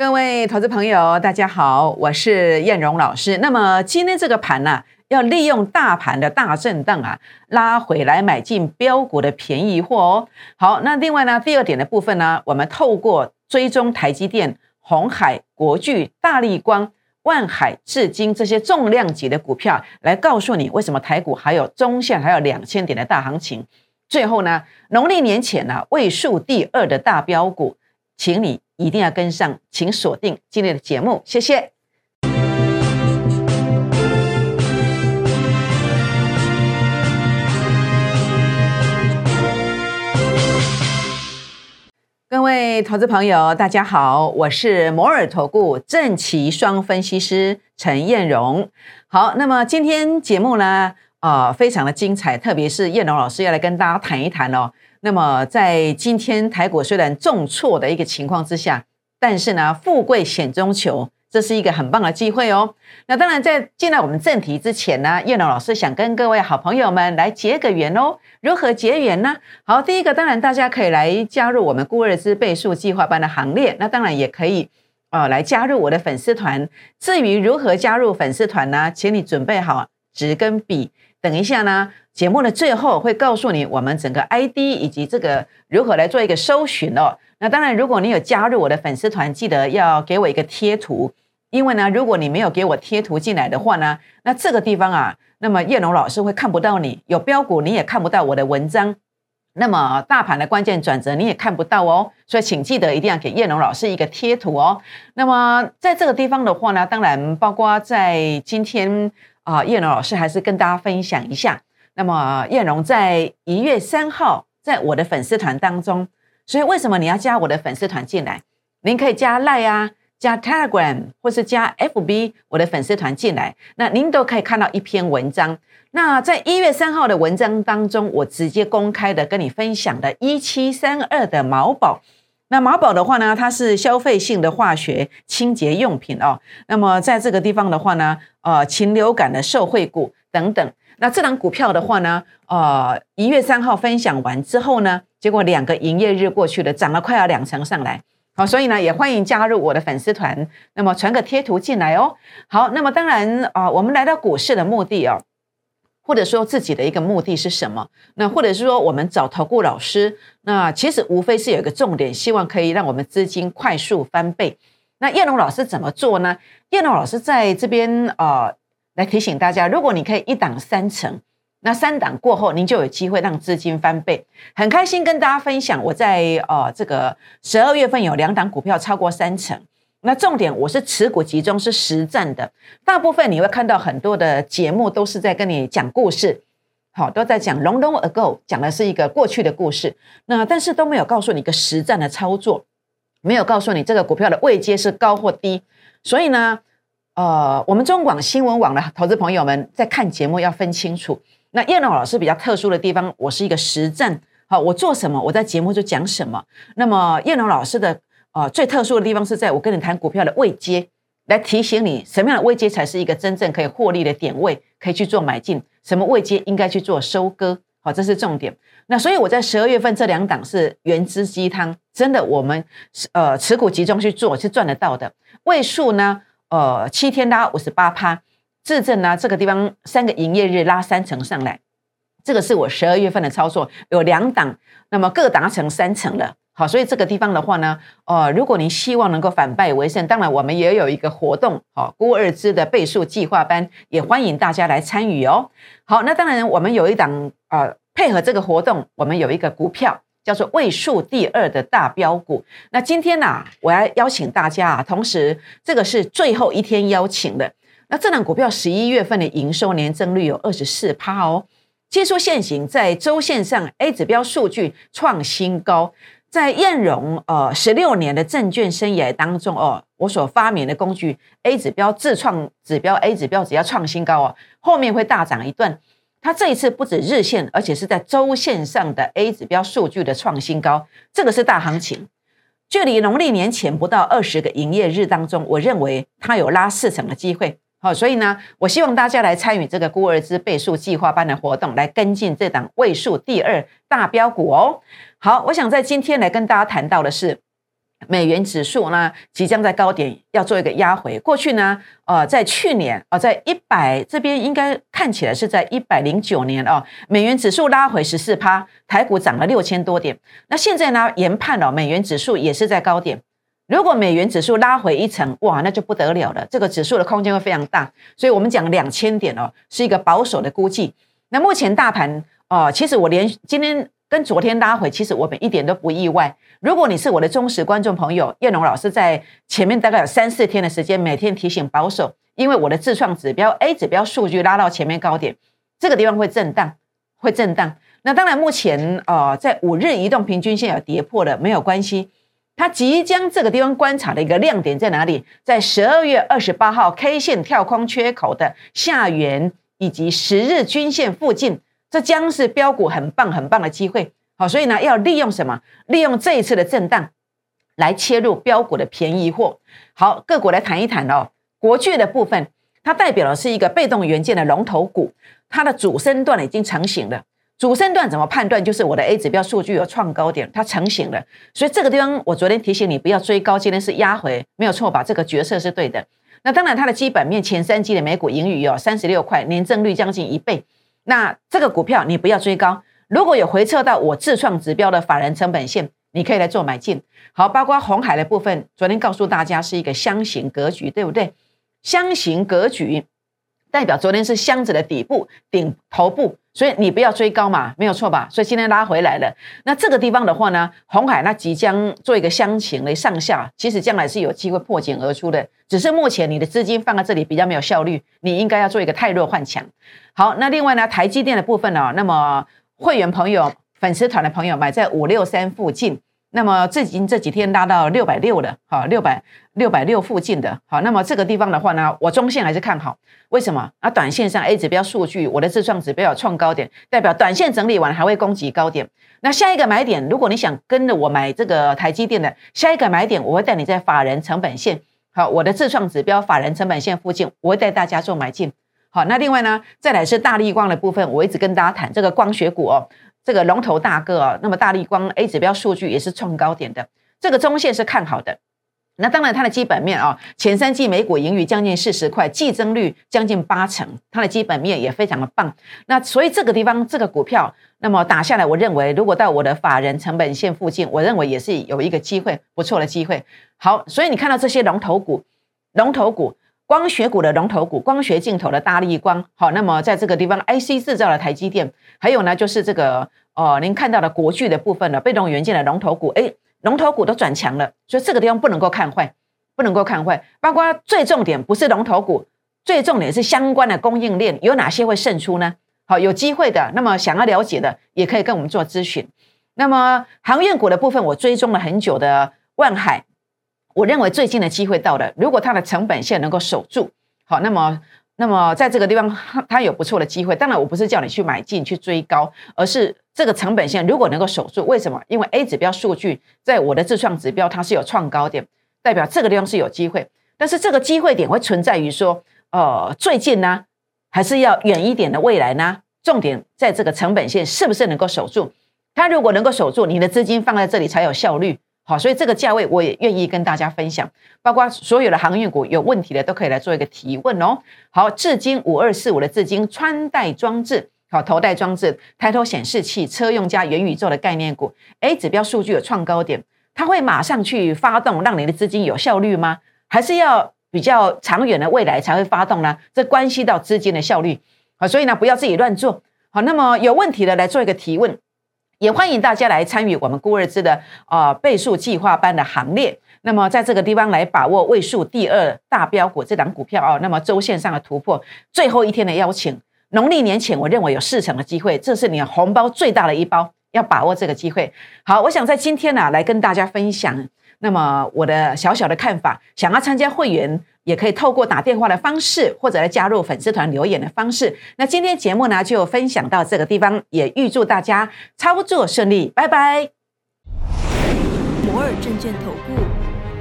各位投资朋友，大家好，我是燕荣老师。那么今天这个盘呢、要利用大盘的大震荡啊，拉回来买进标股的便宜货哦。好，那另外呢，第二点的部分呢，我们透过追踪台积电、红海、国巨、大力光、万海、至今这些重量级的股票，来告诉你为什么台股还有中线还有两千点的大行情。最后呢，农历年前呢、位数第二的大标股，请你一定要跟上，请锁定今天的节目，谢谢。各位投资朋友，大家好，我是摩尔投顾正奇双分析师陈燕荣。好，那么今天节目呢，呃，非常的精彩，特别是燕荣老师要来跟大家谈一谈哦。那么在今天台股虽然重挫的一个情况之下，但是呢，富贵险中求，这是一个很棒的机会哦。那当然，在进来我们正题之前呢，叶龙老师想跟各位好朋友们来结个缘哦。如何结缘呢？好，第一个当然大家可以来加入我们孤儿之倍数计划班的行列，那当然也可以哦来加入我的粉丝团。至于如何加入粉丝团呢？请你准备好纸跟笔，等一下呢，节目的最后会告诉你我们整个 ID 以及这个如何来做一个搜寻哦。那当然，如果你有加入我的粉丝团，记得要给我一个贴图，因为呢，如果你没有给我贴图进来的话呢，那这个地方啊，那么叶龙老师会看不到你，有标股你也看不到我的文章，那么大盘的关键转折你也看不到哦，所以请记得一定要给叶龙老师一个贴图哦。那么在这个地方的话呢，当然包括在今天啊、叶龙老师还是跟大家分享一下，那么叶龙在一月三号在我的粉丝团当中。所以为什么你要加我的粉丝团进来？您可以加 Line 啊，加 Telegram 或是加 FB 我的粉丝团进来，那您都可以看到一篇文章。那在一月三号的文章当中，我直接公开的跟你分享的一七三二的毛宝。那毛宝的话呢，它是消费性的化学清洁用品哦。那么在这个地方的话呢，呃，禽流感的受惠股等等。那这档股票的话呢，呃，一月三号分享完之后呢，结果两个营业日过去了，涨了快要两成上来。好，所以呢，也欢迎加入我的粉丝团，那么传个贴图进来哦。好，那么当然啊、我们来到股市的目的哦，或者说自己的一个目的是什么？那或者是说我们找投顾老师，那其实无非是有一个重点，希望可以让我们资金快速翻倍。那叶龙老师怎么做呢？叶龙老师在这边呃来提醒大家，如果你可以一档三成，那三档过后，您就有机会让资金翻倍。很开心跟大家分享，我在呃这个十二月份有两档股票超过三成。那重点我是持股集中，是实战的。大部分你会看到很多的节目都是在跟你讲故事，好，都在讲 long long ago，讲的是一个过去的故事。那但是都没有告诉你一个实战的操作，没有告诉你这个股票的位阶是高或低。所以呢，呃，我们中广新闻网的投资朋友们在看节目要分清楚。那叶龙老师比较特殊的地方，我是一个实战，好，我做什么，我在节目就讲什么。那么叶龙老师的啊最特殊的地方是在我跟你谈股票的位阶，来提醒你什么样的位阶才是一个真正可以获利的点位，可以去做买进，什么位阶应该去做收割，好，这是重点。那所以我在十二月份这两档是原汁鸡汤，真的我们呃持股集中去做是赚得到的。位数呢，呃七天拉五十八趴，自证呢这个地方三个营业日拉三成上来，这个是我十二月份的操作，有两档，那么各达成三成了。好，所以这个地方的话呢，呃，如果您希望能够反败为胜，当然我们也有一个活动，好、孤二支的倍数计划班，也欢迎大家来参与哦。好，那当然我们有一档呃配合这个活动，我们有一个股票叫做位数第二的大标股。那今天呢、我要邀请大家啊，同时这个是最后一天邀请的。那这档股票十一月份的营收年增率有二十四趴哦，技术线型在周线上 A 指标数据创新高。在燕荣呃十六年的证券生涯当中哦，我所发明的工具 A 指标自创指标 A 指标只要创新高哦，后面会大涨一段。它这一次不止日线，而且是在周线上的 A 指标数据的创新高，这个是大行情。距离农历年前不到二十个营业日当中，我认为它有拉四成的机会。好，所以呢，我希望大家来参与这个孤儿之倍数计划班的活动，来跟进这档位数第二大标股哦。好，我想在今天来跟大家谈到的是，美元指数呢即将在高点要做一个压回。过去呢，呃，在去年啊，在一百这边应该看起来是在一百零九年哦，美元指数拉回十四趴，台股涨了六千多点。那现在呢，研判哦，美元指数也是在高点。如果美元指数拉回一层，哇，那就不得了了，这个指数的空间会非常大。所以我们讲两千点哦，是一个保守的估计。那目前大盘哦，其实我连今天。跟昨天拉回，其实我们一点都不意外。如果你是我的忠实观众朋友，叶龙老师在前面大概有三四天的时间，每天提醒保守，因为我的自创指标 A 指标数据拉到前面高点，这个地方会震荡，会震荡。那当然，目前呃，在五日移动平均线有跌破的没有关系，它即将这个地方观察的一个亮点在哪里？在十二月二十八号 K 线跳空缺口的下缘以及十日均线附近。这将是标股很棒很棒的机会，好，所以呢，要利用什么？利用这一次的震荡来切入标股的便宜货。好，个股来谈一谈哦。国巨的部分，它代表的是一个被动元件的龙头股，它的主升段已经成型了。主升段怎么判断？就是我的 A 指标数据有创高点，它成型了。所以这个地方，我昨天提醒你不要追高，今天是压回，没有错吧？这个角色是对的。那当然，它的基本面前三季的每股盈余有三十六块，年增率将近一倍。那这个股票你不要追高，如果有回撤到我自创指标的法人成本线，你可以来做买进。好，包括红海的部分，昨天告诉大家是一个箱型格局，对不对？箱型格局。代表昨天是箱子的底部顶头部，所以你不要追高嘛，没有错吧？所以今天拉回来了。那这个地方的话呢，红海那即将做一个箱型的上下，其实将来是有机会破茧而出的。只是目前你的资金放在这里比较没有效率，你应该要做一个太弱换强。好，那另外呢，台积电的部分呢，那么会员朋友、粉丝团的朋友买在五六三附近。那么最近这几天拉到六百六了，好，六百六百六附近的，好，那么这个地方的话呢，我中线还是看好，为什么？啊，短线上 A 指标数据，我的自创指标有创高点，代表短线整理完还会攻击高点。那下一个买点，如果你想跟着我买这个台积电的下一个买点，我会带你在法人成本线，好，我的自创指标法人成本线附近，我会带大家做买进。好，那另外呢，再来是大力光的部分，我一直跟大家谈这个光学股哦。这个龙头大个啊，那么大力光 A 指标数据也是创高点的，这个中线是看好的。那当然它的基本面啊，前三季每股盈余将近四十块，季增率将近八成，它的基本面也非常的棒。那所以这个地方这个股票，那么打下来，我认为如果到我的法人成本线附近，我认为也是有一个机会，不错的机会。好，所以你看到这些龙头股，龙头股。光学股的龙头股，光学镜头的大力光，好，那么在这个地方，IC 制造的台积电，还有呢，就是这个哦，您看到的国巨的部分呢，被动元件的龙头股，哎，龙头股都转强了，所以这个地方不能够看坏，不能够看坏。包括最重点不是龙头股，最重点是相关的供应链有哪些会胜出呢？好，有机会的，那么想要了解的也可以跟我们做咨询。那么航运股的部分，我追踪了很久的万海。我认为最近的机会到了，如果它的成本线能够守住，好，那么，那么在这个地方它有不错的机会。当然，我不是叫你去买进去追高，而是这个成本线如果能够守住，为什么？因为 A 指标数据在我的自创指标它是有创高点，代表这个地方是有机会。但是这个机会点会存在于说，呃，最近呢，还是要远一点的未来呢？重点在这个成本线是不是能够守住？它如果能够守住，你的资金放在这里才有效率。好，所以这个价位我也愿意跟大家分享，包括所有的航运股有问题的都可以来做一个提问哦。好，至今五二四五的至今穿戴装置，好，头戴装置、抬头显示器、车用加元宇宙的概念股，A 指标数据有创高点，它会马上去发动，让你的资金有效率吗？还是要比较长远的未来才会发动呢？这关系到资金的效率。好，所以呢，不要自己乱做。好，那么有问题的来做一个提问。也欢迎大家来参与我们孤二支的啊倍数计划班的行列。那么在这个地方来把握位数第二大标股这档股票哦。那么周线上的突破，最后一天的邀请，农历年前我认为有四成的机会，这是你红包最大的一包，要把握这个机会。好，我想在今天呢来跟大家分享。那么我的小小的看法，想要参加会员。也可以透过打电话的方式，或者来加入粉丝团留言的方式。那今天节目呢，就分享到这个地方，也预祝大家操作顺利，拜拜。摩尔证券投顾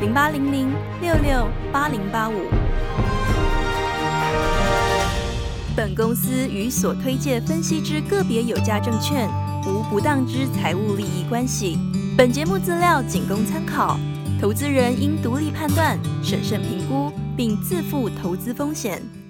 零八零零六六八零八五。本公司与所推介分析之个别有价证券无不当之财务利益关系。本节目资料仅供参考。投资人应独立判断、审慎评估，并自负投资风险。